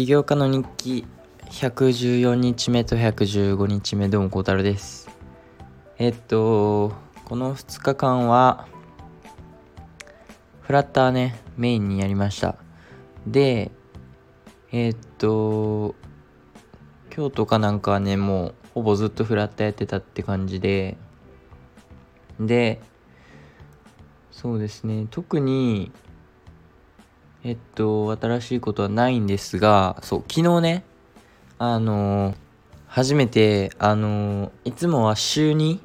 起業家の日記114日目と115日目どうも孝太郎です。えっとこの2日間はフラッターねメインにやりました。でえっと京都かなんかはねもうほぼずっとフラッターやってたって感じででそうですね特にえっと、新しいことはないんですが、そう、昨日ね、あのー、初めて、あのー、いつもは週2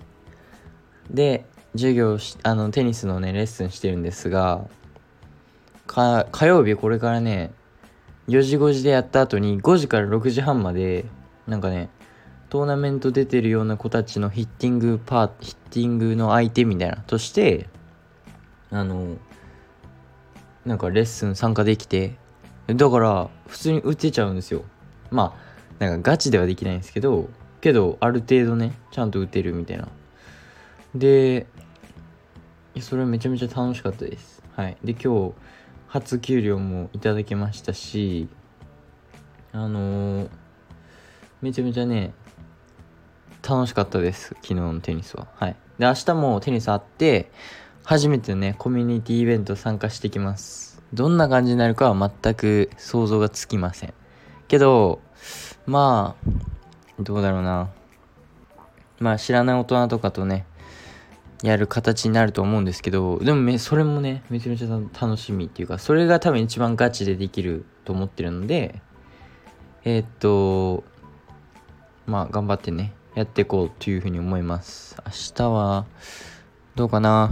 で授業し、あの、テニスのね、レッスンしてるんですが、火曜日これからね、4時5時でやった後に5時から6時半まで、なんかね、トーナメント出てるような子たちのヒッティングパー、ヒッティングの相手みたいな、として、あのー、なんかレッスン参加できてだから普通に打てちゃうんですよ。まあなんかガチではできないんですけどけどある程度ねちゃんと打てるみたいな。でそれめちゃめちゃ楽しかったです。はい。で今日初給料もいただけましたしあのー、めちゃめちゃね楽しかったです。昨日のテニスは。はい。で明日もテニスあって初めてね、コミュニティイベント参加してきます。どんな感じになるかは全く想像がつきません。けど、まあ、どうだろうな。まあ知らない大人とかとね、やる形になると思うんですけど、でもめ、それもね、めちゃめちゃ楽しみっていうか、それが多分一番ガチでできると思ってるので、えー、っと、まあ頑張ってね、やっていこうというふうに思います。明日は、どうかな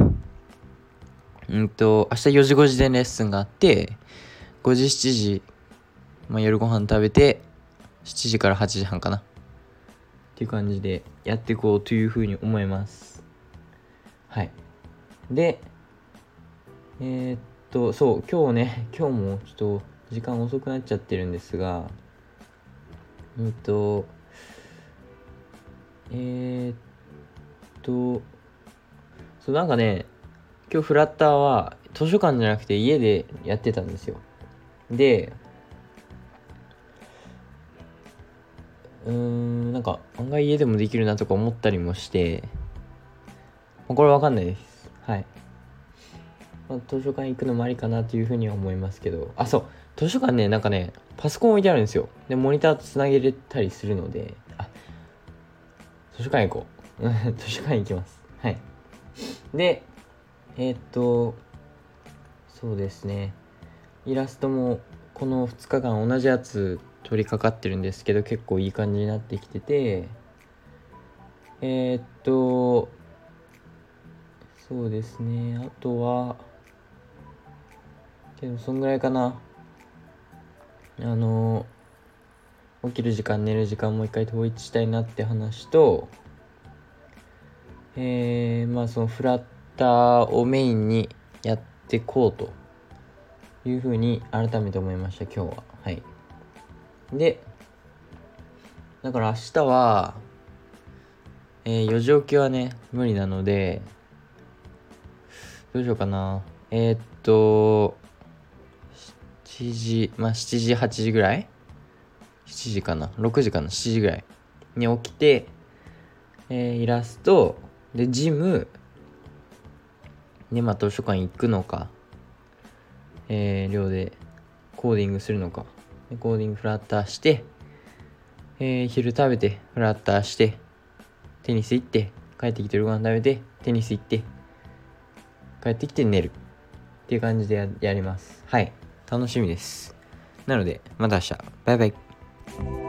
うんと、明日4時5時でレッスンがあって、5時7時、まあ、夜ご飯食べて、7時から8時半かな。っていう感じでやっていこうというふうに思います。はい。で、えー、っと、そう、今日ね、今日もちょっと時間遅くなっちゃってるんですが、うんと、えー、っと、そう、なんかね、今日フラッターは図書館じゃなくて家でやってたんですよ。で、うーん、なんか案外家でもできるなとか思ったりもして、これわかんないです。はい。まあ、図書館行くのもありかなというふうには思いますけど、あ、そう、図書館ね、なんかね、パソコン置いてあるんですよ。で、モニターとつなげれたりするので、あ、図書館行こう。図書館行きます。はい。で、えー、っと、そうですね。イラストもこの2日間同じやつ取り掛かってるんですけど結構いい感じになってきててえー、っとそうですねあとはけどそんぐらいかなあの起きる時間寝る時間もう一回統一したいなって話とえー、まあそのフラットターをメインにやっていこうというふうに改めて思いました今日は。はい。でだから明日はえー、4時起きはね無理なのでどうしようかな。えー、っと7時まあ7時8時ぐらい？7時かな？6時かな？7時ぐらいに起きて、えー、イラストでジムで、まあ、図書館行くのか、えー、寮でコーディングするのか、コーディングフラッターして、えー、昼食べて、フラッターして、テニス行って、帰ってきてご飯食べて、テニス行って、帰ってきて寝る。っていう感じでやります。はい。楽しみです。なので、また明日。バイバイ。